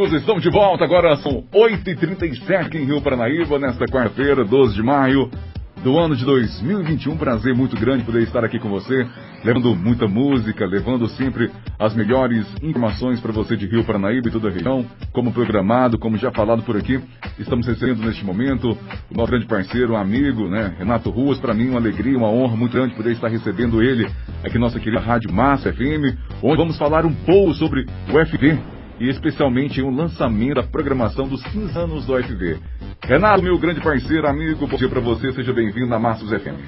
Amigos, estamos de volta. Agora são 8h37 em Rio Paranaíba, nesta quarta-feira, 12 de maio do ano de 2021. Prazer muito grande poder estar aqui com você, levando muita música, levando sempre as melhores informações para você de Rio Paranaíba e toda a região, como programado, como já falado por aqui. Estamos recebendo neste momento o nosso grande parceiro, um amigo, né, Renato Ruas. Para mim, uma alegria, uma honra muito grande poder estar recebendo ele aqui nossa querida Rádio Massa FM, onde vamos falar um pouco sobre o FV e especialmente um lançamento da programação dos 15 anos do UFV. Renato, meu grande parceiro, amigo, bom dia para você, seja bem-vindo na Massos FM.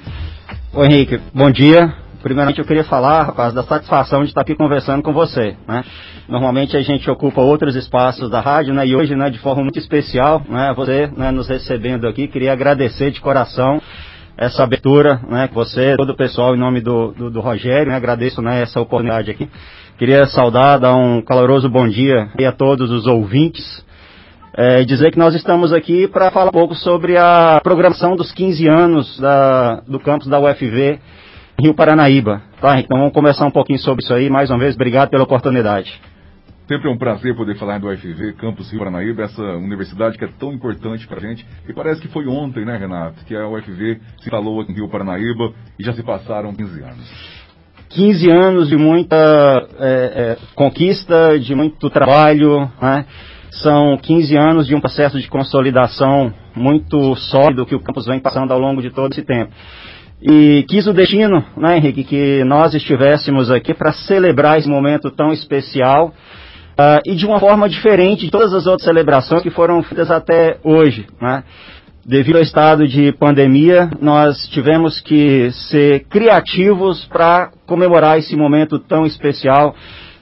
Oi, Henrique, bom dia. Primeiramente eu queria falar, rapaz, da satisfação de estar aqui conversando com você, né? Normalmente a gente ocupa outros espaços da rádio, né? E hoje, né, de forma muito especial, né, você, né, nos recebendo aqui, queria agradecer de coração essa abertura, né, que você, todo o pessoal, em nome do, do, do Rogério, né, agradeço, né, essa oportunidade aqui. Queria saudar, dar um caloroso bom dia a todos os ouvintes. É, dizer que nós estamos aqui para falar um pouco sobre a programação dos 15 anos da, do campus da UFV Rio Paranaíba. Tá, então vamos conversar um pouquinho sobre isso aí. Mais uma vez, obrigado pela oportunidade. Sempre é um prazer poder falar do UFV, Campus Rio Paranaíba, essa universidade que é tão importante para a gente. E parece que foi ontem, né, Renato, que a UFV se instalou aqui em Rio Paranaíba e já se passaram 15 anos. 15 anos de muita é, é, conquista, de muito trabalho, né? São 15 anos de um processo de consolidação muito sólido que o campus vem passando ao longo de todo esse tempo. E quis o destino, né, Henrique, que nós estivéssemos aqui para celebrar esse momento tão especial uh, e de uma forma diferente de todas as outras celebrações que foram feitas até hoje. Né? Devido ao estado de pandemia, nós tivemos que ser criativos para comemorar esse momento tão especial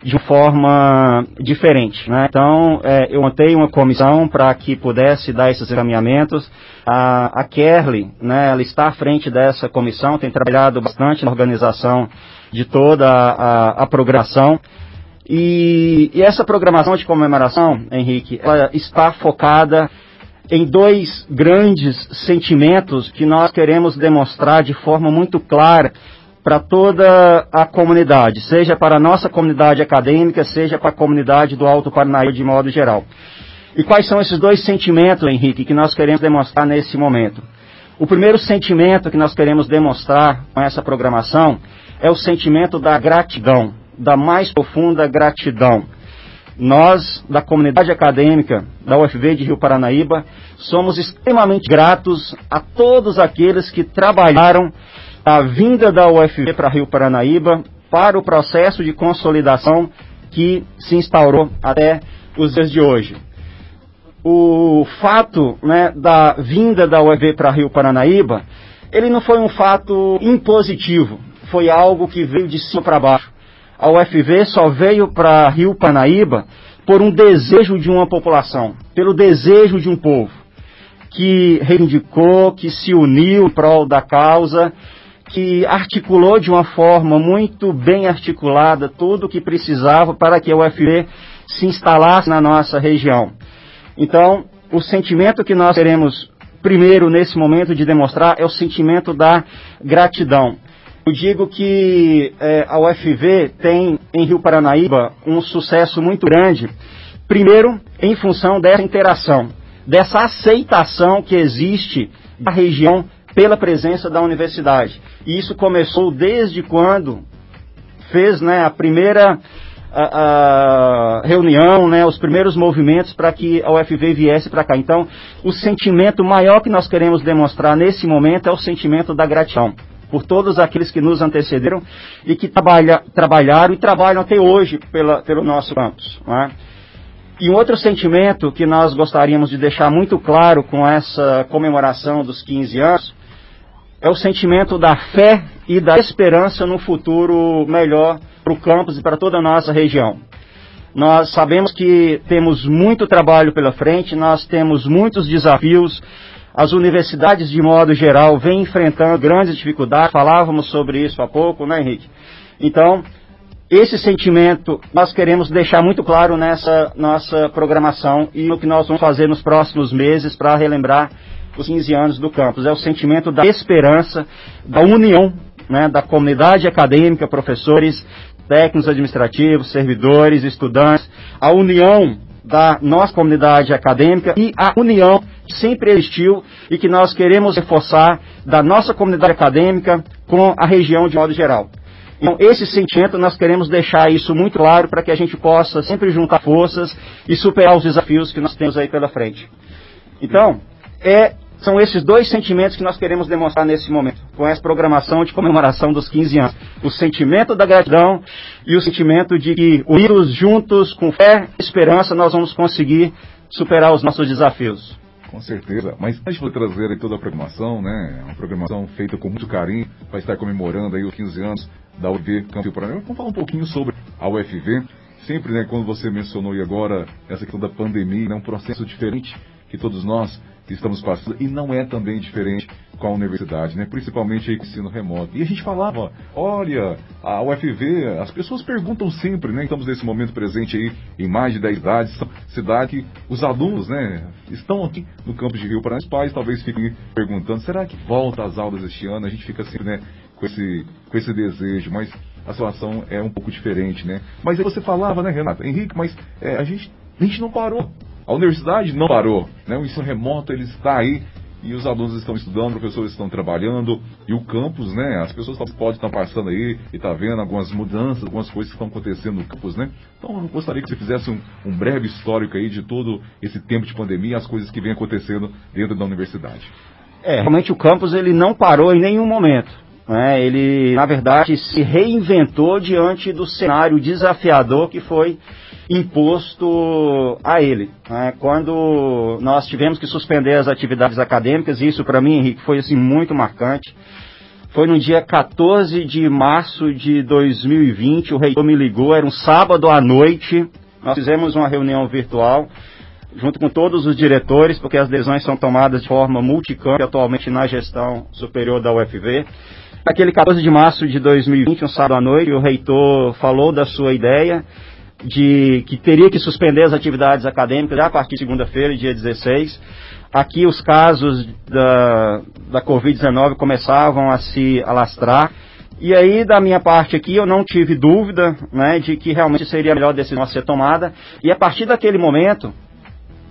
de forma diferente. Né? Então, é, eu montei uma comissão para que pudesse dar esses encaminhamentos. A, a Kerly, né, ela está à frente dessa comissão, tem trabalhado bastante na organização de toda a, a, a programação. E, e, essa programação de comemoração, Henrique, ela está focada em dois grandes sentimentos que nós queremos demonstrar de forma muito clara para toda a comunidade, seja para a nossa comunidade acadêmica, seja para a comunidade do Alto Paranaíba de modo geral. E quais são esses dois sentimentos, Henrique, que nós queremos demonstrar nesse momento? O primeiro sentimento que nós queremos demonstrar com essa programação é o sentimento da gratidão, da mais profunda gratidão. Nós, da comunidade acadêmica da UFV de Rio Paranaíba, somos extremamente gratos a todos aqueles que trabalharam a vinda da UFV para Rio Paranaíba para o processo de consolidação que se instaurou até os dias de hoje. O fato né, da vinda da UFV para Rio Paranaíba, ele não foi um fato impositivo, foi algo que veio de cima para baixo a UFV só veio para Rio Panaíba por um desejo de uma população, pelo desejo de um povo, que reivindicou, que se uniu em prol da causa, que articulou de uma forma muito bem articulada tudo o que precisava para que a UFV se instalasse na nossa região. Então, o sentimento que nós queremos primeiro nesse momento de demonstrar é o sentimento da gratidão. Eu digo que é, a UFV tem em Rio Paranaíba um sucesso muito grande, primeiro em função dessa interação, dessa aceitação que existe na região pela presença da universidade. E isso começou desde quando fez né, a primeira a, a reunião, né, os primeiros movimentos para que a UFV viesse para cá. Então, o sentimento maior que nós queremos demonstrar nesse momento é o sentimento da gratidão por todos aqueles que nos antecederam e que trabalha, trabalharam e trabalham até hoje pela, pelo nosso campus. É? E um outro sentimento que nós gostaríamos de deixar muito claro com essa comemoração dos 15 anos é o sentimento da fé e da esperança no futuro melhor para o campus e para toda a nossa região. Nós sabemos que temos muito trabalho pela frente, nós temos muitos desafios, as universidades, de modo geral, vêm enfrentando grandes dificuldades. Falávamos sobre isso há pouco, né, Henrique? Então, esse sentimento nós queremos deixar muito claro nessa nossa programação e no que nós vamos fazer nos próximos meses para relembrar os 15 anos do campus. É o sentimento da esperança, da união né, da comunidade acadêmica, professores, técnicos administrativos, servidores, estudantes, a união da nossa comunidade acadêmica e a união que sempre existiu e que nós queremos reforçar da nossa comunidade acadêmica com a região de modo geral. Então, esse sentimento, nós queremos deixar isso muito claro para que a gente possa sempre juntar forças e superar os desafios que nós temos aí pela frente. Então, é, são esses dois sentimentos que nós queremos demonstrar nesse momento, com essa programação de comemoração dos 15 anos. O sentimento da gratidão e o sentimento de que, unidos juntos, com fé e esperança, nós vamos conseguir superar os nossos desafios. Com certeza. Mas antes de trazer toda a programação, né? Uma programação feita com muito carinho, para estar comemorando aí os 15 anos da UFV Campo Paraná. Vamos falar um pouquinho sobre a UFV. Sempre, né, quando você mencionou e agora essa questão da pandemia, é né, um processo diferente que todos nós estamos passando e não é também diferente com a universidade, né? Principalmente aí com o ensino remoto. E a gente falava, olha, a UFV, as pessoas perguntam sempre, né? Estamos nesse momento presente aí em mais de 10 cidades, cidade que os alunos, né, estão aqui no campus de Rio Paraná. Os pais talvez fiquem perguntando, será que volta às aulas este ano? A gente fica sempre, né, com esse, com esse desejo, mas a situação é um pouco diferente, né? Mas você falava, né, Renata? Henrique, mas é, a, gente, a gente não parou. A universidade não parou, né? O ensino remoto ele está aí e os alunos estão estudando, professores estão trabalhando e o campus, né? As pessoas podem estar passando aí e tá vendo algumas mudanças, algumas coisas que estão acontecendo no campus, né? Então eu gostaria que você fizesse um, um breve histórico aí de todo esse tempo de pandemia, as coisas que vêm acontecendo dentro da universidade. É, realmente o campus ele não parou em nenhum momento. Né? Ele, na verdade, se reinventou diante do cenário desafiador que foi imposto a ele. Né? Quando nós tivemos que suspender as atividades acadêmicas, isso para mim, Henrique, foi assim, muito marcante. Foi no dia 14 de março de 2020, o reitor me ligou, era um sábado à noite, nós fizemos uma reunião virtual, junto com todos os diretores, porque as decisões são tomadas de forma multicampo atualmente na gestão superior da UFV. Naquele 14 de março de 2020, um sábado à noite, o reitor falou da sua ideia de que teria que suspender as atividades acadêmicas já a partir de segunda-feira, dia 16. Aqui os casos da, da Covid-19 começavam a se alastrar. E aí, da minha parte aqui, eu não tive dúvida né, de que realmente seria a melhor decisão a ser tomada. E a partir daquele momento,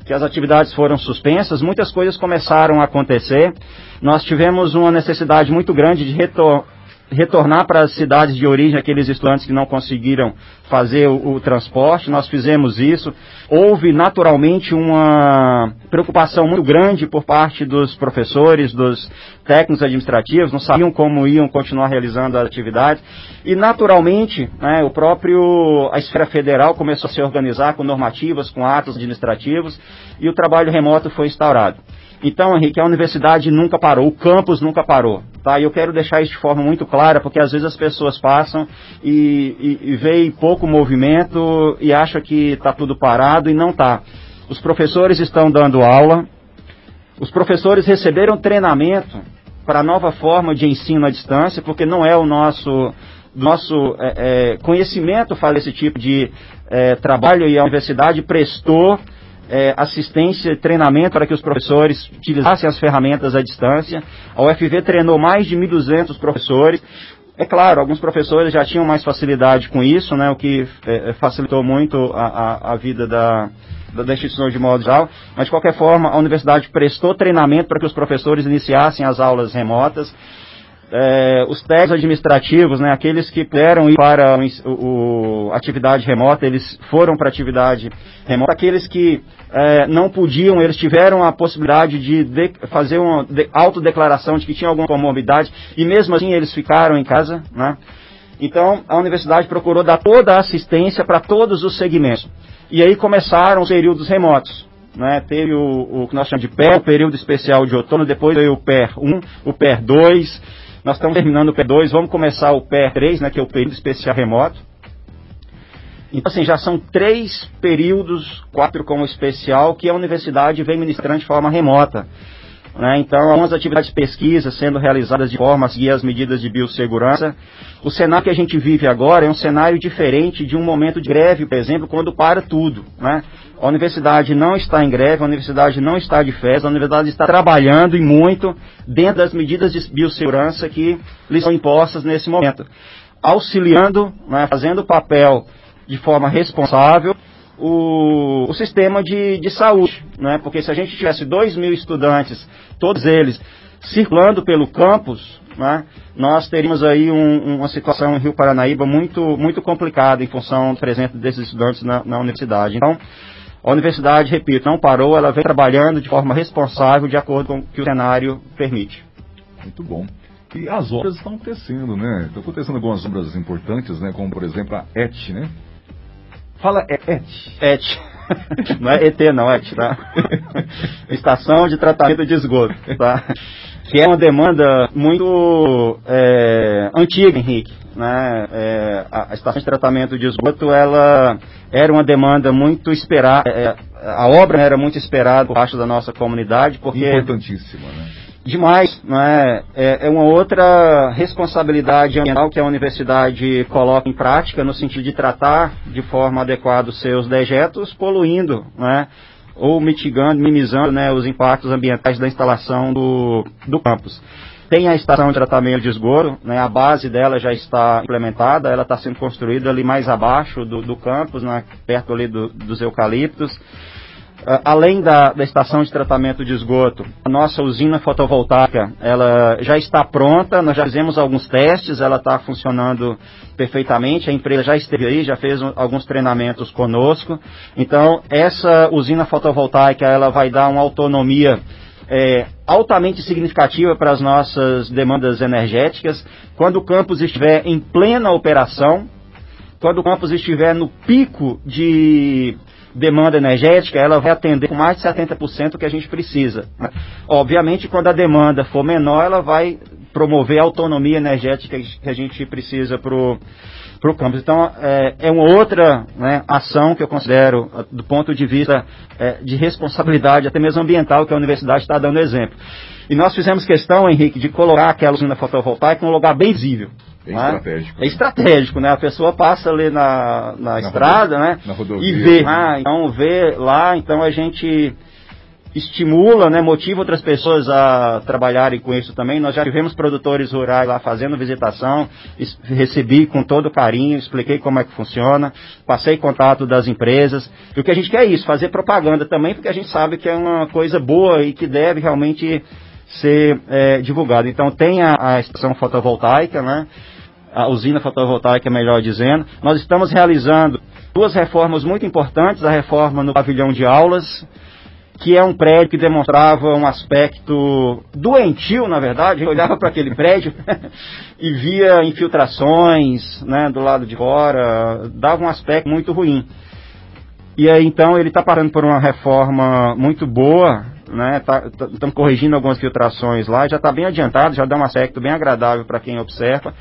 que as atividades foram suspensas, muitas coisas começaram a acontecer. Nós tivemos uma necessidade muito grande de retor retornar para as cidades de origem aqueles estudantes que não conseguiram fazer o, o, transporte. Nós fizemos isso. Houve naturalmente uma preocupação muito grande por parte dos professores, dos técnicos administrativos, não sabiam como iam continuar realizando as atividades. E naturalmente, né, o próprio a esfera federal começou a se organizar com normativas, com atos administrativos, e o trabalho remoto foi instaurado. Então, Henrique, a universidade nunca parou, o campus nunca parou. Tá? E eu quero deixar isso de forma muito clara, porque às vezes as pessoas passam e, e, e veem pouco movimento e acham que está tudo parado e não está. Os professores estão dando aula, os professores receberam treinamento para a nova forma de ensino à distância, porque não é o nosso nosso é, é, conhecimento faz esse tipo de é, trabalho e a universidade prestou é, assistência e treinamento para que os professores utilizassem as ferramentas à distância. A UFV treinou mais de 1.200 professores. É claro, alguns professores já tinham mais facilidade com isso, né, o que é, é facilitou muito a, a, a vida da, da instituição de modo geral, mas de qualquer forma a universidade prestou treinamento para que os professores iniciassem as aulas remotas é, os técnicos administrativos, né, aqueles que puderam ir para o, o atividade remota, eles foram para atividade remota. Aqueles que é, não podiam, eles tiveram a possibilidade de, de fazer uma de, autodeclaração de que tinha alguma comorbidade e mesmo assim eles ficaram em casa. Né? Então a universidade procurou dar toda a assistência para todos os segmentos. E aí começaram os períodos remotos. Né, teve o, o que nós chamamos de PER, o período especial de outono, depois veio o PER 1, o PER 2, nós estamos terminando o P2, vamos começar o P3, né, que é o período especial remoto. Então, assim, já são três períodos, quatro como especial, que a universidade vem ministrando de forma remota. Né? Então, algumas atividades de pesquisa sendo realizadas de forma a seguir as medidas de biossegurança. O cenário que a gente vive agora é um cenário diferente de um momento de greve, por exemplo, quando para tudo. Né? A universidade não está em greve, a universidade não está de férias, a universidade está trabalhando e muito dentro das medidas de biossegurança que lhe são impostas nesse momento. Auxiliando, né, fazendo o papel de forma responsável, o, o sistema de, de saúde, né? porque se a gente tivesse 2 mil estudantes, todos eles circulando pelo campus, né, nós teríamos aí um, uma situação em Rio Paranaíba muito, muito complicada em função do presente desses estudantes na, na universidade. Então, a universidade, repito, não parou, ela vem trabalhando de forma responsável de acordo com o que o cenário permite. Muito bom. E as obras estão acontecendo, né? Estão acontecendo algumas obras importantes, né? Como, por exemplo, a ET, né? Fala ET. ET. Não é ET não, ET, tá? Estação de Tratamento de Esgoto, tá? Que é uma demanda muito é, antiga, Henrique. Né? É, a estação de tratamento de esgoto, ela era uma demanda muito esperada, é, a obra era muito esperada por parte da nossa comunidade, porque... Importantíssima, né? demais, né? É, é uma outra responsabilidade ambiental que a universidade coloca em prática no sentido de tratar de forma adequada os seus dejetos, poluindo, né? Ou mitigando, minimizando né, os impactos ambientais da instalação do, do campus. Tem a estação de tratamento de esgoto, né, a base dela já está implementada, ela está sendo construída ali mais abaixo do, do campus, né, perto ali do, dos eucaliptos. Ah, além da, da, estação de tratamento de esgoto, a nossa usina fotovoltaica ela já está pronta, nós já fizemos alguns testes, ela está funcionando perfeitamente, a empresa já esteve aí, já fez alguns treinamentos conosco. Então, essa usina fotovoltaica ela vai dar uma autonomia é, altamente significativa para as nossas demandas energéticas. Quando o campus estiver em plena operação, quando o campus estiver no pico de demanda energética, ela vai atender com mais de 70% o que a gente precisa. Obviamente, quando a demanda for menor, ela vai promover a autonomia energética que a gente precisa para o campus. Então, é, é uma outra né, ação que eu considero, do ponto de vista é, de responsabilidade, até mesmo ambiental, que a universidade está dando exemplo. E nós fizemos questão, Henrique, de colocar aquela usina fotovoltaica em um lugar bem visível. Bem né? estratégico. É estratégico, né? A pessoa passa ali na, na, na estrada, rodovia, né? Na rodovia, e vê. Ah, então vê lá, então a gente estimula, né, motiva outras pessoas a trabalharem com isso também. Nós já tivemos produtores rurais lá fazendo visitação, recebi com todo carinho, expliquei como é que funciona, passei contato das empresas. E o que a gente quer é isso, fazer propaganda também, porque a gente sabe que é uma coisa boa e que deve realmente ser é, divulgado. Então tem a, a, estação fotovoltaica, né? a usina fotovoltaica, melhor dizendo. Nós estamos realizando duas reformas muito importantes, a reforma no pavilhão de aulas, que é um prédio que demonstrava um aspecto doentio, na verdade. Eu olhava para aquele prédio e via infiltrações né, do lado de fora, dava um aspecto muito ruim. E aí então ele está parando por uma reforma muito boa, né? Estamos tá, tá corrigindo algumas filtrações lá, já está bem adiantado, já dá um aspecto bem agradável para quem observa.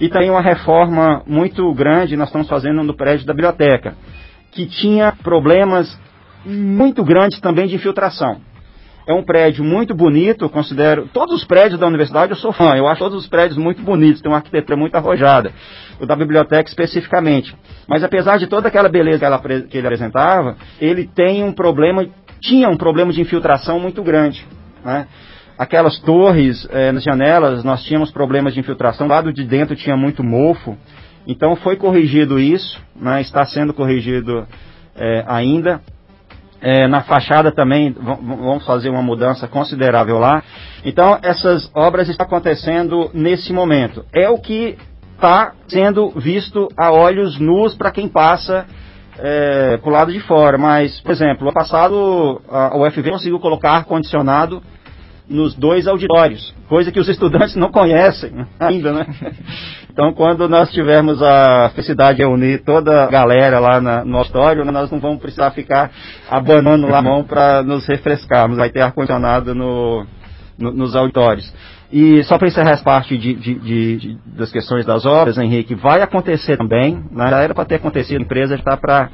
E tem uma reforma muito grande, nós estamos fazendo no prédio da biblioteca, que tinha problemas muito grandes também de infiltração. É um prédio muito bonito, considero. Todos os prédios da universidade eu sou fã, eu acho todos os prédios muito bonitos, tem uma arquitetura muito arrojada. O da biblioteca especificamente. Mas apesar de toda aquela beleza que, ela, que ele apresentava, ele tem um problema tinha um problema de infiltração muito grande. Né? Aquelas torres é, nas janelas, nós tínhamos problemas de infiltração, do lado de dentro tinha muito mofo. Então foi corrigido isso, né? está sendo corrigido é, ainda. É, na fachada também vamos fazer uma mudança considerável lá. Então essas obras estão acontecendo nesse momento. É o que está sendo visto a olhos nus para quem passa é, para o lado de fora. Mas, por exemplo, ano passado a UFV conseguiu colocar ar-condicionado nos dois auditórios, coisa que os estudantes não conhecem ainda, né? Então, quando nós tivermos a felicidade de reunir toda a galera lá na, no auditório, nós não vamos precisar ficar abanando lá a mão para nos refrescarmos. Vai ter ar-condicionado no, no, nos auditórios. E só para encerrar essa parte de, de, de, das questões das obras, Henrique, vai acontecer também, né? já era para ter acontecido, a empresa está para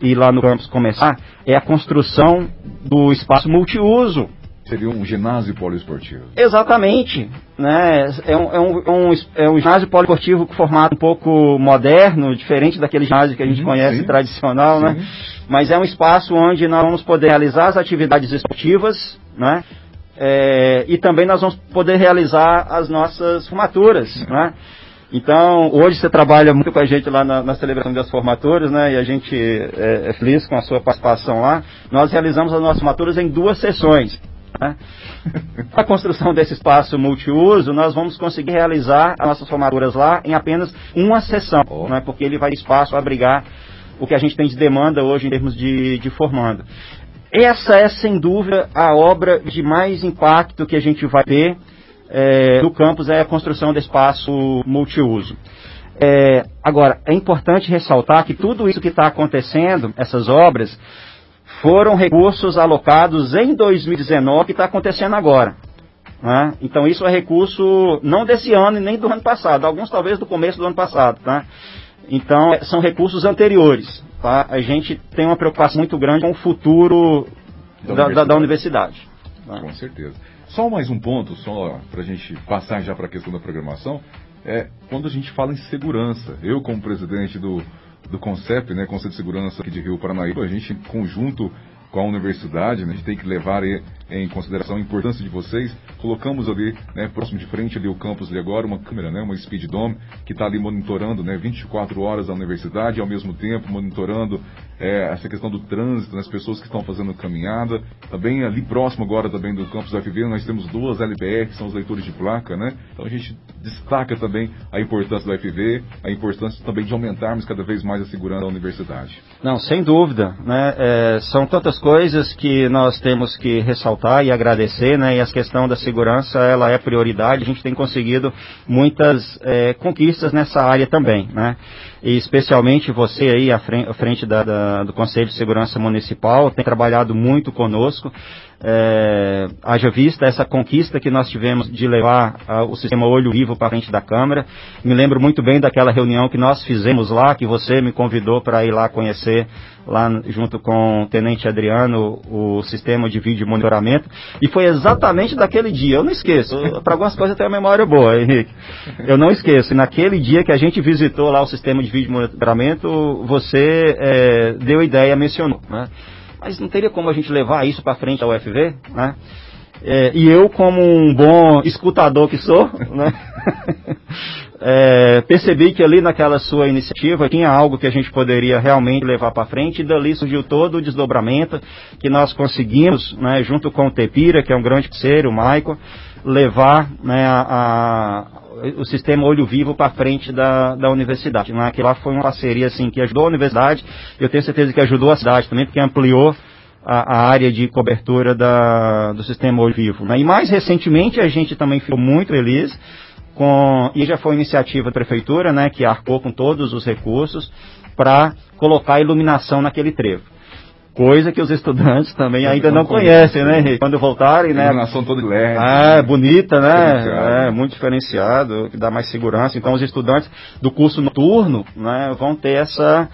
ir lá no campus começar, é a construção do espaço multiuso. Seria um ginásio poliesportivo. Exatamente. Né? É, um, é, um, é um, é um ginásio poliesportivo com formato um pouco moderno, diferente daquele ginásio que a gente uhum, conhece sim. tradicional, né? sim. né? Mas é um espaço onde nós vamos poder realizar as atividades esportivas, né? É, e também nós vamos poder realizar as nossas formaturas. Né? Então, hoje você trabalha muito com a gente lá na, na celebração das formaturas, né? E a gente é, é, feliz com a sua participação lá. Nós realizamos as nossas formaturas em duas sessões. Né? a construção desse espaço multiuso, nós vamos conseguir realizar as nossas formaturas lá em apenas uma sessão, oh. né? porque ele vai espaço abrigar o que a gente tem de demanda hoje em termos de, de formando. Essa é, sem dúvida, a obra de mais impacto que a gente vai ter é, no campus, é a construção do espaço multiuso. É, agora, é importante ressaltar que tudo isso que está acontecendo, essas obras, foram recursos alocados em 2019 que está acontecendo agora. Né? Então isso é recurso não desse ano e nem do ano passado, alguns talvez do começo do ano passado. Tá? Então é, são recursos anteriores. Tá? A gente tem uma preocupação muito grande com o futuro da, da, universidade. Da, universidade tá? Com certeza. Só mais um ponto, só para a gente passar já para a questão da programação, é quando a gente fala em segurança. Eu, como presidente do, do CONCEP, né, Conselho de Segurança aqui de Rio Paranaíba, a gente, em conjunto com a universidade, né, a gente tem que levar em consideração a importância de vocês. Colocamos ali, né, próximo de frente ali o campus ali agora, uma câmera, né, uma Speed Dome, que está ali monitorando, né, 24 horas a universidade, ao mesmo tempo monitorando é, essa questão do trânsito, nas né, pessoas que estão fazendo caminhada. Também ali próximo agora também do campus da FV, nós temos duas LBR, que são os leitores de placa, né? Então a gente destaca também a importância do FV, a importância também de aumentarmos cada vez mais a segurança da universidade. Não, sem dúvida, né? É, são tantas coisas que nós temos que ressaltar e agradecer, né? E a questão da segurança, ela é prioridade. A gente tem conseguido muitas é, conquistas nessa área também, né? E especialmente você aí à frente, à frente da, da do Conselho de Segurança Municipal, tem trabalhado muito conosco. É, haja vista essa conquista que nós tivemos de levar uh, o sistema olho vivo para frente da Câmara. Me lembro muito bem daquela reunião que nós fizemos lá, que você me convidou para ir lá conhecer, lá junto com o Tenente Adriano, o sistema de vídeo monitoramento. E foi exatamente daquele dia, eu não esqueço. Para algumas coisas eu tenho uma memória boa, Henrique. Eu não esqueço. Naquele dia que a gente visitou lá o sistema de vídeo monitoramento, você é, deu ideia, mencionou. Né? Mas não teria como a gente levar isso para frente à UFV, né? É, e eu, como um bom escutador que sou, né? é, percebi que ali naquela sua iniciativa tinha algo que a gente poderia realmente levar para frente, e dali surgiu todo o desdobramento que nós conseguimos, né, junto com o Tepira, que é um grande parceiro, o Maico, levar né, a, o sistema Olho Vivo para frente da, da universidade. Né? Lá foi uma parceria assim, que ajudou a universidade, eu tenho certeza que ajudou a cidade também, porque ampliou a, a área de cobertura da, do sistema Olho Vivo. Né? E mais recentemente a gente também ficou muito feliz com, e já foi iniciativa da prefeitura, né, que arcou com todos os recursos para colocar iluminação naquele trevo coisa que os estudantes também ainda não, não conhecem, né, Henrique? Quando voltarem, né? Iluminação toda LED. Ah, é bonita, né? É, muito diferenciado, que dá mais segurança. Então, os estudantes do curso noturno, né, vão ter essa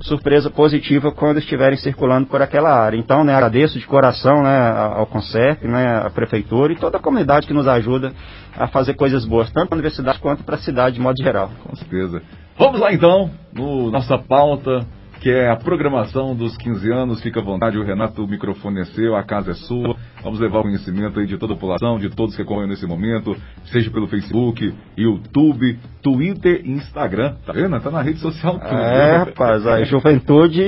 surpresa positiva quando estiverem circulando por aquela área. Então, né, agradeço de coração, né, ao CONCEP, né, à prefeitura e toda a comunidade que nos ajuda a fazer coisas boas, tanto para a universidade quanto para a cidade de modo geral. Com certeza. Vamos lá então, no nossa pauta que é a programação dos 15 anos. Fica à vontade, o Renato, o microfone é seu, a casa é sua. Vamos levar o conhecimento aí de toda a população, de todos que acompanham nesse momento, seja pelo Facebook, YouTube, Twitter e Instagram. Tá vendo? Tá na rede social tudo. É, rapaz, a juventude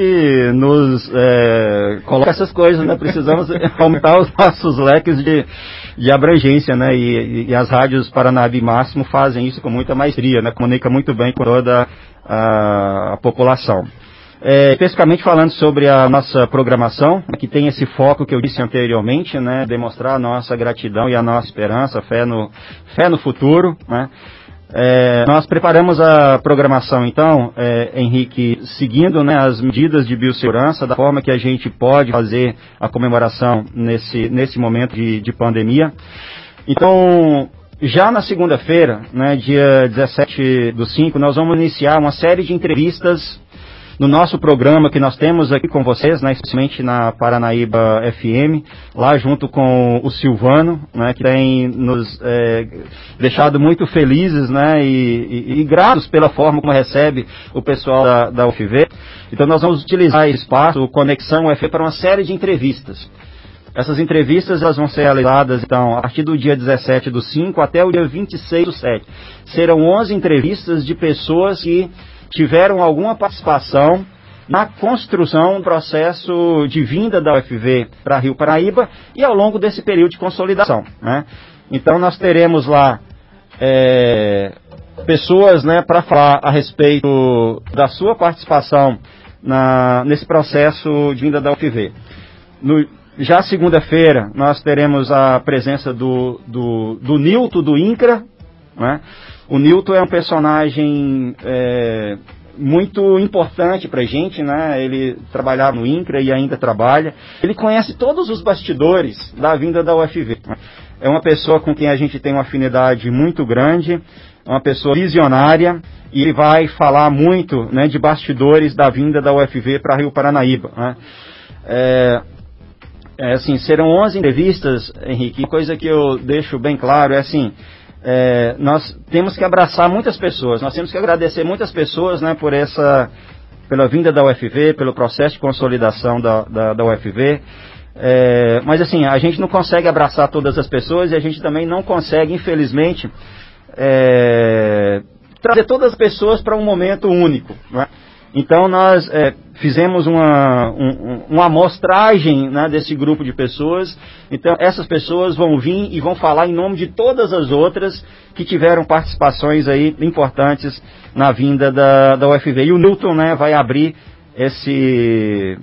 nos é, coloca essas coisas, né? Precisamos aumentar os nossos leques de, de abrangência, né? E, e as rádios Paranabi Máximo fazem isso com muita maestria, né? Comunica muito bem com toda a, a população. É, especificamente falando sobre a nossa programação, que tem esse foco que eu disse anteriormente, né, demonstrar a nossa gratidão e a nossa esperança, fé no, fé no futuro, né. É, nós preparamos a programação, então, é, Henrique, seguindo né, as medidas de biossegurança, da forma que a gente pode fazer a comemoração nesse, nesse momento de, de pandemia. Então, já na segunda-feira, né, dia 17 do 5, nós vamos iniciar uma série de entrevistas no nosso programa que nós temos aqui com vocês, né, especialmente na Paranaíba FM, lá junto com o Silvano, né, que tem nos é, deixado muito felizes né, e, e, e, gratos pela forma como recebe o pessoal da, da UFV. Então nós vamos utilizar esse espaço, Conexão UFV, para uma série de entrevistas Essas entrevistas elas vão ser realizadas, então, a partir do dia 17 do 5 até o dia 26 do 7. Serão 11 entrevistas de pessoas que tiveram alguma participação na construção do processo de vinda da UFV para Rio Paraíba e ao longo desse período de consolidação. Né? Então nós teremos lá é, pessoas né, para falar a respeito da sua participação na, nesse processo de vinda da UFV. No, já segunda-feira nós teremos a presença do, do, do Nilton do INCRA. Né? O Nilton é um personagem é, muito importante para a gente, né? Ele trabalhava no INCRA e ainda trabalha. Ele conhece todos os bastidores da vinda da UFV. É uma pessoa com quem a gente tem uma afinidade muito grande, uma pessoa visionária e ele vai falar muito né, de bastidores da vinda da UFV para Rio Paranaíba. Né? É, é, assim, serão 11 entrevistas, Henrique, coisa que eu deixo bem claro é assim, é, nós temos que abraçar muitas pessoas, nós temos que agradecer muitas pessoas né, por essa, pela vinda da UFV, pelo processo de consolidação da, da, da UFV. É, mas assim, a gente não consegue abraçar todas as pessoas e a gente também não consegue, infelizmente, é, trazer todas as pessoas para um momento único. É? Então nós é, fizemos uma, um, uma amostragem né, desse grupo de pessoas. Então essas pessoas vão vir e vão falar em nome de todas as outras que tiveram participações aí importantes na vinda da, da UFV. E o Newton né, vai abrir esse,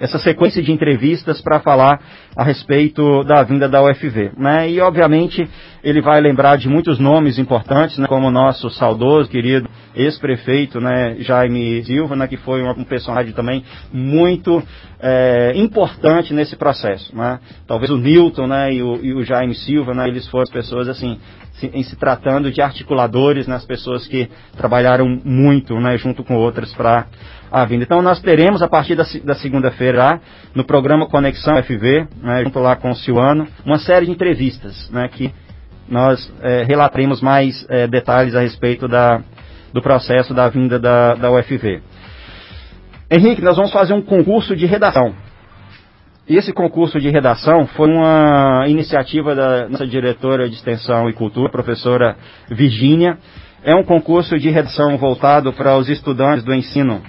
essa sequência de entrevistas para falar a respeito da vinda da UFV. Né? E, obviamente, ele vai lembrar de muitos nomes importantes, né? como o nosso saudoso, querido ex-prefeito né? Jaime Silva, né? que foi um, personagem também muito é, importante nesse processo. Né? Talvez o Newton né? e, o, e o Jaime Silva, né? eles foram as pessoas assim, em se tratando de articuladores, né? as pessoas que trabalharam muito né? junto com outras para a vinda. Então nós teremos a partir da, da segunda-feira no programa Conexão FV, né, junto lá com o Silvano, uma série de entrevistas né, que nós é, relataremos mais é, detalhes a respeito da, do processo da vinda da, da UFV. Henrique, nós vamos fazer um concurso de redação. Esse concurso de redação foi uma iniciativa da nossa diretora de Extensão e Cultura, professora Virgínia. É um concurso de redação voltado para os estudantes do ensino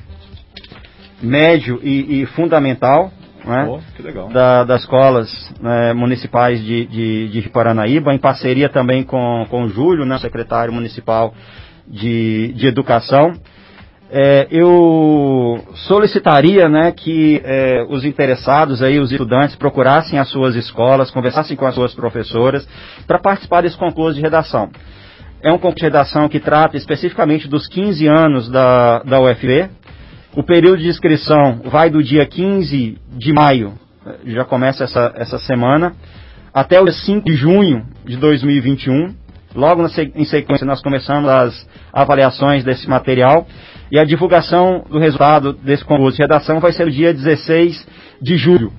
médio e, e fundamental, né, oh, da, das escolas né, municipais de, de, de Paranaíba, em parceria também com, com o Júlio, né, secretário municipal de, de Educação. É, eu solicitaria né, que é, os interessados, aí, os estudantes, procurassem as suas escolas, conversassem com as suas professoras para participar desse concurso de redação. É um concurso de redação que trata especificamente dos 15 anos da, da UFV, o período de inscrição vai do dia 15 de maio, já começa essa, essa semana, até o dia 5 de junho de 2021. Logo em sequência, nós começamos as avaliações desse material e a divulgação do resultado desse concurso de redação vai ser no dia 16 de julho.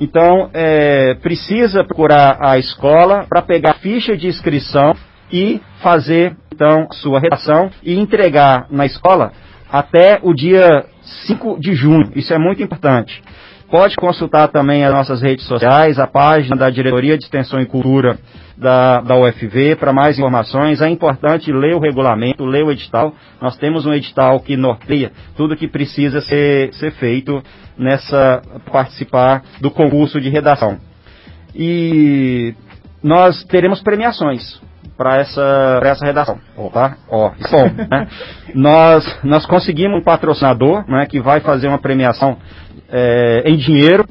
Então, é, precisa procurar a escola para pegar ficha de inscrição e fazer, então, sua redação e entregar na escola até o dia 5 de junho. Isso é muito importante. Pode consultar também as nossas redes sociais, a página da Diretoria de Extensão e Cultura da, da UFV para mais informações. É importante ler o regulamento, ler o edital. Nós temos um edital que norteia tudo que precisa ser, ser feito nessa participar do concurso de redação. E nós teremos premiações para essa, essa redação. Tá? Ó, bom, né? nós, nós conseguimos um patrocinador né, que vai fazer uma premiação é, em dinheiro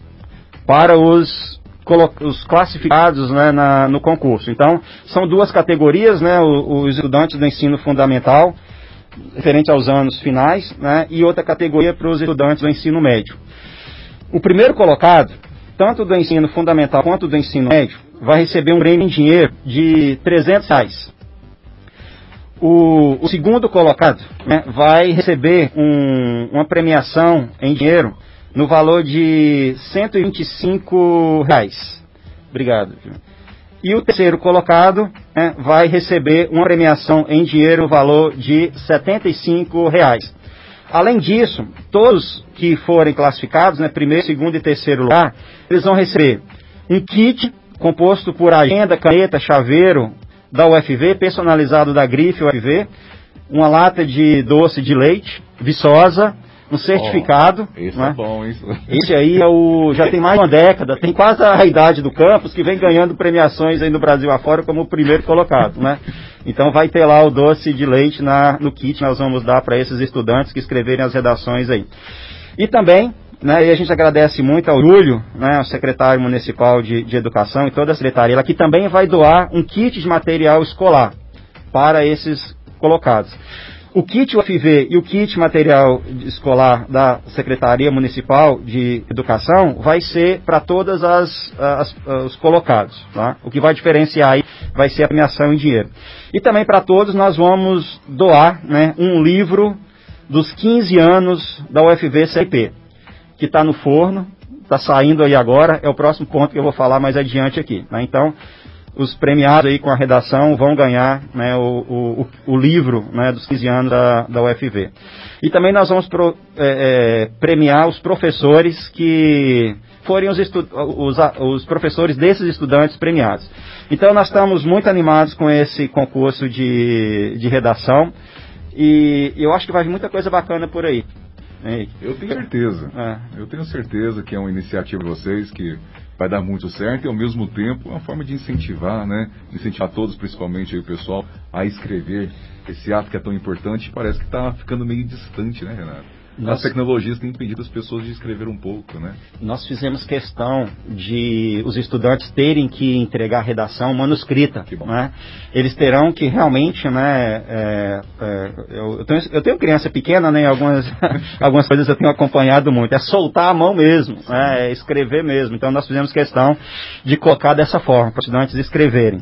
para os, os classificados né, na, no concurso. Então, são duas categorias, né, os, os estudantes do ensino fundamental, referente aos anos finais, né, e outra categoria para os estudantes do ensino médio. O primeiro colocado, tanto do ensino fundamental quanto do ensino médio, vai receber um prêmio em dinheiro de 300 reais. O, o segundo colocado né, vai receber um, uma premiação em dinheiro no valor de 125 reais. Obrigado. E o terceiro colocado né, vai receber uma premiação em dinheiro no valor de 75 reais. além disso, todos que forem classificados, né, primeiro, segundo e terceiro lugar, eles vão receber um kit composto por agenda, caneta, chaveiro da UFV, personalizado da grife UFV, uma lata de doce de leite, viçosa, um certificado. Oh, isso né? é bom, isso. Esse aí é o, já tem mais de uma década, tem quase a idade do campus, que vem ganhando premiações aí no Brasil afora como o primeiro colocado, né? Então vai ter lá o doce de leite na, no kit, nós vamos dar para esses estudantes que escreverem as redações aí. E também, né, e a gente agradece muito ao Júlio, né, o secretário municipal de, de educação e toda a secretaria, que também vai doar um kit de material escolar para esses colocados. O kit UFV e o kit material escolar da Secretaria Municipal de Educação vai ser para todas as, as, os colocados. Tá? O que vai diferenciar aí vai ser a premiação em dinheiro. E também para todos nós vamos doar né, um livro dos 15 anos da UFV CIP, que está no forno, está saindo aí agora, é o próximo ponto que eu vou falar mais adiante aqui. Né? Então, os premiados aí com a redação vão ganhar né, o, o, o, livro né, dos 15 anos da, da UFV. E também nós vamos pro, é, é, premiar os professores que forem os, os, os, professores desses estudantes premiados. Então nós estamos muito animados com esse concurso de, de redação e eu acho que vai vir muita coisa bacana por aí. Eu tenho certeza. É. Eu tenho certeza que é uma iniciativa de vocês que vai dar muito certo e ao mesmo tempo é uma forma de incentivar, né? Incentivar todos, principalmente o pessoal, a escrever esse ato que é tão importante parece que está ficando meio distante, né, Renato? Nós, As tecnologias têm impedido as pessoas de escrever um pouco, né? Nós fizemos questão de os estudantes terem que entregar a redação manuscrita, né? Eles terão que realmente, né? É, é, eu, eu, tenho, eu, tenho, criança pequena, né? Algumas, algumas coisas eu tenho acompanhado muito. É soltar a mão mesmo, né, é escrever mesmo. Então nós fizemos questão de colocar dessa forma para os estudantes escreverem.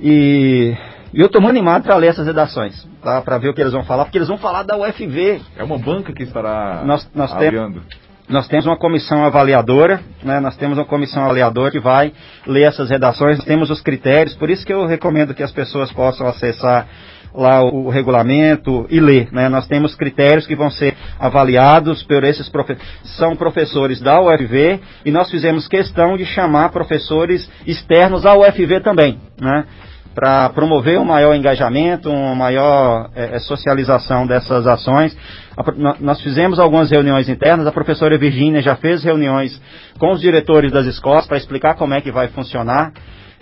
E e eu estou muito animado para ler essas redações, tá? para ver o que eles vão falar, porque eles vão falar da UFV. É uma banca que estará nós, nós avaliando. nós temos uma comissão avaliadora, né? nós temos uma comissão avaliadora que vai ler essas redações, temos os critérios, por isso que eu recomendo que as pessoas possam acessar lá o, o regulamento e ler. Né? Nós temos critérios que vão ser avaliados por esses professores. São professores da UFV e nós fizemos questão de chamar professores externos à UFV também. Né? Para promover um maior engajamento, uma maior é, é socialização dessas ações. A, nós fizemos algumas reuniões internas, a professora Virgínia já fez reuniões com os diretores das escolas para explicar como é que vai funcionar.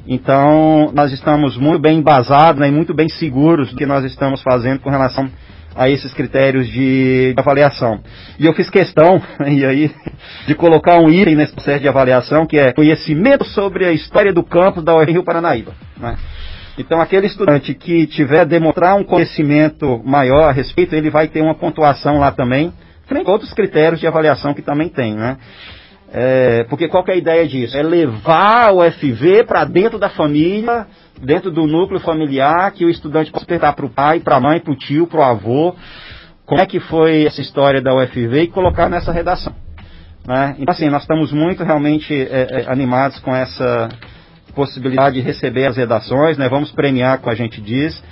Então, nós estamos muito bem embasados né, e muito bem seguros do que nós estamos fazendo com relação a esses critérios de avaliação. E eu fiz questão, e aí, de colocar um item nesse processo de avaliação, que é conhecimento sobre a história do campus da URI Rio Paranaíba. Né? Então, aquele estudante que tiver demonstrar um conhecimento maior a respeito, ele vai ter uma pontuação lá também, frente outros critérios de avaliação que também tem, né? É, porque qual é a ideia disso? É levar o FV para dentro da família, dentro do núcleo familiar, que o estudante possa perguntar para o pai, para a mãe, para o tio, para o avô, como é que foi essa história da UFV e colocar nessa redação. Né? Então, assim, nós estamos muito realmente é, é, animados com essa, possibilidade de receber as redações, né? Vamos premiar, como a gente diz,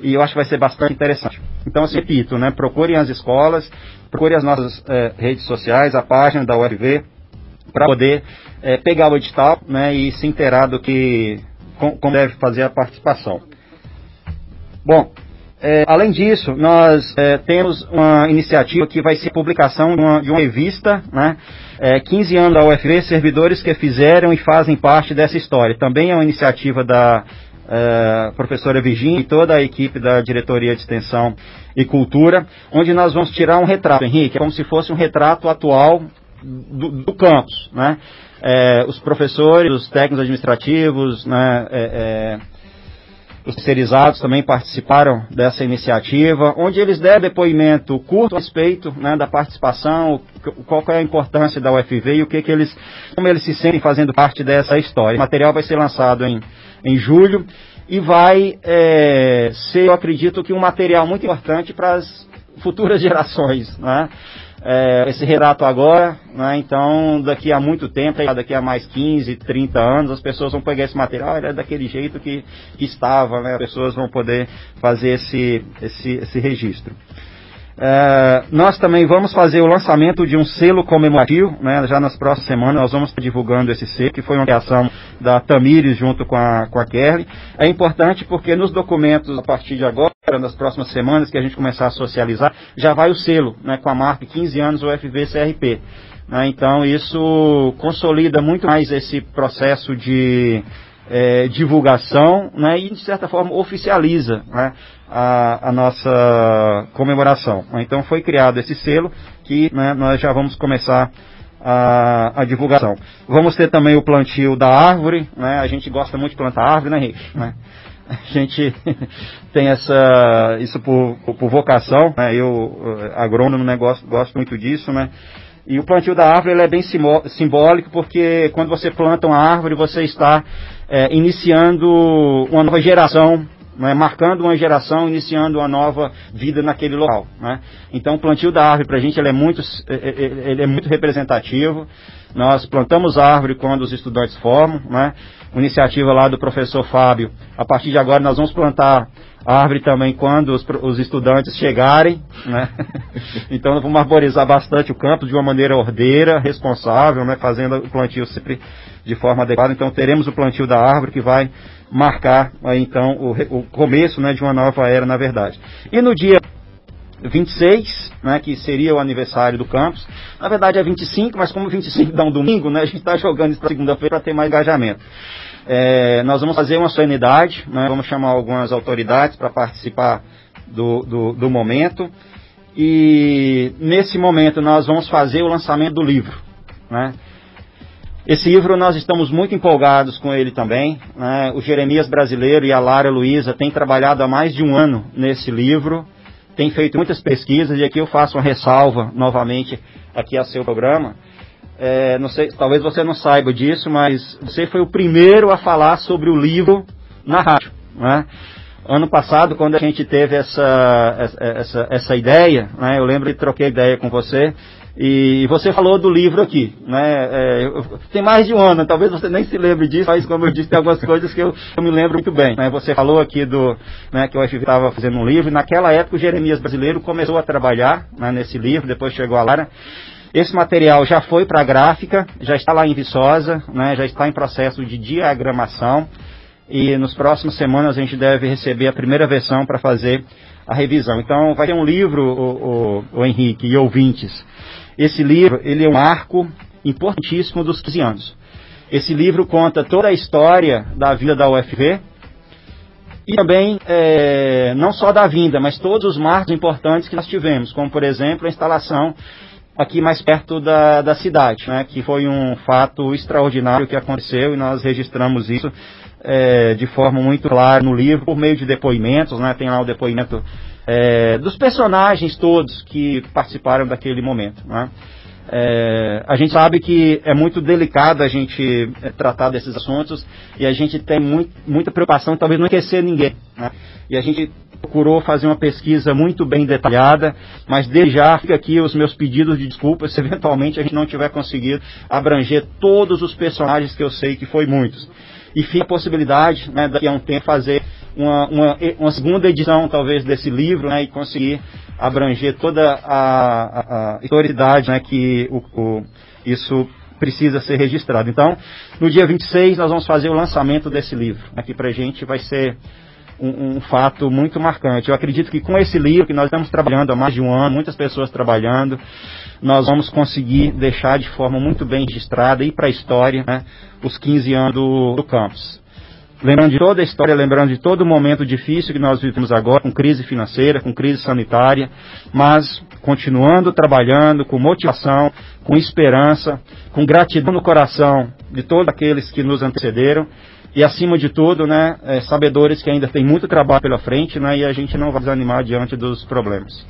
e eu acho que vai ser bastante interessante. Então, assim, repito, né? Procurem as escolas, procurem as nossas é, redes sociais, a página da UFV, para poder é, pegar o edital, né? E se inteirar do que, com, como deve fazer a participação. Bom, é, além disso, nós é, temos uma iniciativa que vai ser publicação de uma, de uma revista, né? É, 15 anos da UFV, servidores que fizeram e fazem parte dessa história. Também é uma iniciativa da é, professora Virginia e toda a equipe da Diretoria de Extensão e Cultura, onde nós vamos tirar um retrato, Henrique, é como se fosse um retrato atual do, do campus, né? É, os professores, os técnicos administrativos, né? Os terceirizados também participaram dessa iniciativa, onde eles deram depoimento curto a respeito né, da participação, qual é a importância da UFV e o que, que eles, como eles se sentem fazendo parte dessa história. O material vai ser lançado em, em julho e vai é, ser, eu acredito, que um material muito importante para as futuras gerações. Né? É, esse relato agora, né, então daqui a muito tempo, daqui a mais 15, 30 anos, as pessoas vão pegar esse material, ele é daquele jeito que, que estava, né, as pessoas vão poder fazer esse, esse, esse registro. É, nós também vamos fazer o lançamento de um selo comemorativo, né, já nas próximas semanas nós vamos estar divulgando esse selo, que foi uma criação da Tamires junto com a, com a Kelly. É importante porque nos documentos, a partir de agora, nas próximas semanas, que a gente começar a socializar, já vai o selo, né, com a marca 15 anos UFV CRP. Né, então isso consolida muito mais esse processo de é, divulgação né, e, de certa forma, oficializa né, a, a, nossa comemoração. Então, foi criado esse selo que né, nós já vamos começar a, a, divulgação. Vamos ter também o plantio da árvore, né, a gente gosta muito de plantar árvore, né, Rick? Né? A gente tem essa, isso por, por vocação, né, eu, agrônomo, né, gosto, gosto muito disso, né, e o plantio da árvore é bem simbólico porque quando você planta uma árvore, você está é, iniciando uma nova geração, né, marcando uma geração, iniciando uma nova vida naquele local. Né? Então o plantio da árvore para a gente ele é, muito, é, é, ele é muito representativo. Nós plantamos árvore quando os estudantes formam, né? Iniciativa lá do professor Fábio. A partir de agora nós vamos plantar árvore também quando os, os estudantes chegarem, né? então vamos arborizar bastante o campo de uma maneira ordeira, responsável, né? Fazendo o plantio sempre de forma adequada. Então teremos o plantio da árvore que vai marcar aí, então o, o começo né, de uma nova era, na verdade. E no dia 26, né, que seria o aniversário do campus. Na verdade é 25, mas como 25 dá um domingo, né, a gente está jogando isso para segunda-feira para ter mais engajamento. É, nós vamos fazer uma solenidade, né, vamos chamar algumas autoridades para participar do, do, do, momento. E nesse momento nós vamos fazer o lançamento do livro. Né. Esse livro nós estamos muito empolgados com ele também. Né. O Jeremias Brasileiro e a Lara Luiza têm trabalhado há mais de um ano nesse livro tem feito muitas pesquisas e aqui eu faço uma ressalva novamente aqui a seu programa. É, sei, talvez você não saiba disso, mas você foi o primeiro a falar sobre o livro na rádio. Né? Ano passado, quando a gente teve essa, essa, essa ideia, né, eu lembro que troquei ideia com você, e você falou do livro aqui, né? É, tem mais de um ano, talvez você nem se lembre disso, mas como eu disse, tem algumas coisas que eu, eu me lembro muito bem. Né? Você falou aqui do né, que o FV estava fazendo um livro, e naquela época o Jeremias Brasileiro começou a trabalhar né, nesse livro, depois chegou a Lara. Esse material já foi para a gráfica, já está lá em Viçosa, né, já está em processo de diagramação e nos próximos semanas a gente deve receber a primeira versão para fazer a revisão. Então vai ter um livro, o, o, o Henrique e ouvintes, esse livro ele é um marco importantíssimo dos 15 anos. Esse livro conta toda a história da vida da UFV e também é, não só da vinda, mas todos os marcos importantes que nós tivemos, como por exemplo a instalação aqui mais perto da, da cidade, né, que foi um fato extraordinário que aconteceu e nós registramos isso é, de forma muito clara no livro, por meio de depoimentos, né, tem lá o depoimento é, dos personagens todos que participaram daquele momento. Né? É, a gente sabe que é muito delicado a gente é, tratar desses assuntos e a gente tem muito, muita preocupação, talvez não esquecer ninguém. Né? E a gente procurou fazer uma pesquisa muito bem detalhada, mas desde já fica aqui os meus pedidos de desculpas se eventualmente a gente não tiver conseguido abranger todos os personagens que eu sei que foi muitos. E fica a possibilidade, né, daqui a um tempo, fazer uma, uma, uma segunda edição, talvez, desse livro, né, e conseguir abranger toda a, a, a historicidade né, que o, o, isso precisa ser registrado. Então, no dia 26, nós vamos fazer o lançamento desse livro. Aqui para a gente vai ser um, um, fato muito marcante. Eu acredito que com esse livro, que nós estamos trabalhando há mais de um ano, muitas pessoas trabalhando, nós vamos conseguir deixar de forma muito bem registrada e para a história né, os 15 anos do, do campus lembrando de toda a história, lembrando de todo o momento difícil que nós vivemos agora, com crise financeira, com crise sanitária, mas continuando trabalhando com motivação, com esperança, com gratidão no coração de todos aqueles que nos antecederam e acima de tudo, né, é, sabedores que ainda tem muito trabalho pela frente, né, e a gente não vai desanimar diante dos problemas.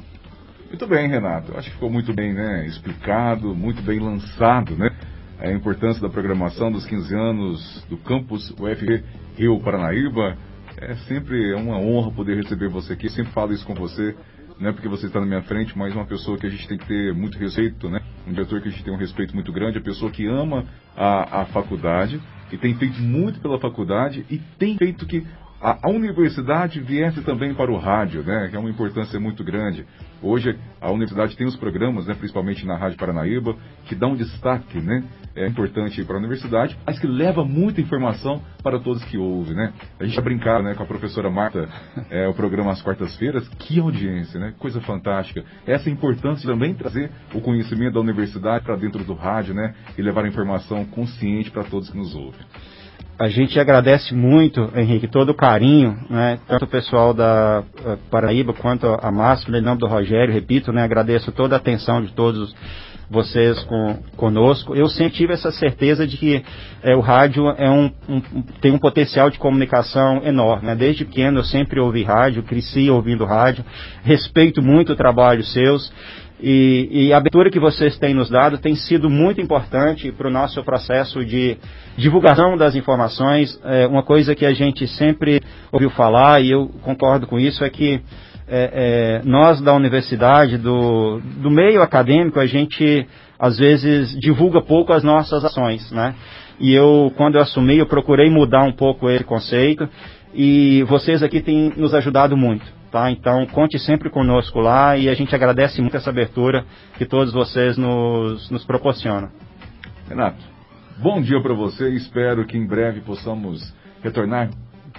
Muito bem, Renato. Acho que ficou muito bem, né, explicado, muito bem lançado, né, a importância da programação dos 15 anos do campus UFG Rio Paranaíba. É sempre uma honra poder receber você aqui. sempre falo isso com você, não é porque você está na minha frente, mas uma pessoa que a gente tem que ter muito respeito, né? Um diretor que a gente tem um respeito muito grande, a pessoa que ama a, a faculdade e tem feito muito pela faculdade e tem feito que a, a, universidade viesse também para o rádio, né? Que é uma importância muito grande. Hoje a universidade tem os programas, né, principalmente na Rádio Paranaíba, que dão destaque, né? É importante para a universidade, mas que leva muita informação para todos que ouvem, né? A gente já brincava, né, com a professora Marta, é, o programa às quartas-feiras, que audiência, né? Coisa fantástica. Essa importância também trazer o conhecimento da universidade para dentro do rádio, né? E levar a informação consciente para todos que nos ouvem. A gente agradece muito, Henrique, todo o carinho, né, tanto o pessoal da uh, Paraíba quanto a Márcia, em nome do Rogério, repito, né, agradeço toda a atenção de todos vocês com, conosco. Eu sempre tive essa certeza de que é, o rádio é um, um, tem um potencial de comunicação enorme. Né? Desde pequeno eu sempre ouvi rádio, cresci ouvindo rádio, respeito muito o trabalho seus. E, e, a abertura que vocês têm nos dado tem sido muito importante para o nosso processo de divulgação das informações. É, uma coisa que a gente sempre ouviu falar, e eu concordo com isso, é que é, é, nós da universidade, do, do meio acadêmico, a gente às vezes divulga pouco as nossas ações, né? E eu, quando eu assumi, eu procurei mudar um pouco esse conceito e vocês aqui têm nos ajudado muito. Tá? Então, conte sempre conosco lá e a gente agradece muito essa abertura que todos vocês nos, nos proporcionam. Renato, bom dia para você. Espero que em breve possamos retornar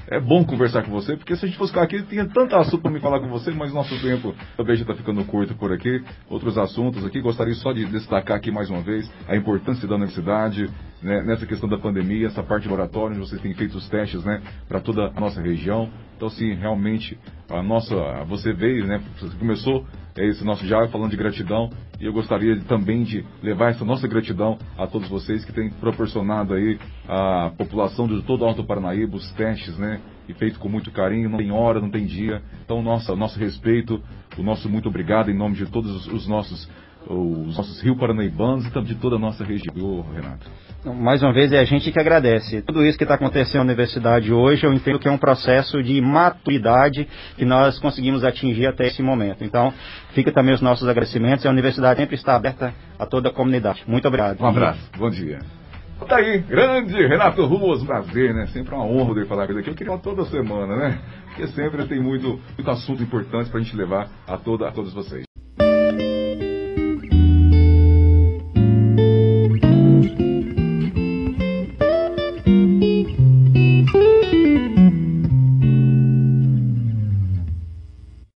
é bom conversar com você, porque se a gente fosse ficar aqui, tinha tanto assunto para me falar com você, mas nosso tempo também já está ficando curto por aqui. Outros assuntos aqui, gostaria só de destacar aqui mais uma vez a importância da universidade, né, nessa questão da pandemia, essa parte de laboratório, onde vocês têm feito os testes né, para toda a nossa região. Então, sim, realmente, a nossa, você veio, né, você começou esse nosso diálogo falando de gratidão e eu gostaria também de levar essa nossa gratidão a todos vocês que têm proporcionado aí a população de todo o Alto Paranaíba, os testes, né, e feito com muito carinho, não tem hora, não tem dia. Então, nossa, nosso respeito, o nosso muito obrigado em nome de todos os nossos os nossos rios paranaibanos e também de toda a nossa região, Renato. Mais uma vez, é a gente que agradece. Tudo isso que está acontecendo na universidade hoje, eu entendo que é um processo de maturidade que nós conseguimos atingir até esse momento. Então, fica também os nossos agradecimentos. A universidade sempre está aberta a toda a comunidade. Muito obrigado. Um abraço. Bom dia. Tá aí, grande Renato Ruas, prazer, né? Sempre uma honra poder falar com ele aqui. Eu queria toda semana, né? Porque sempre tem muito, muito assunto importante para a gente levar a, toda, a todos vocês.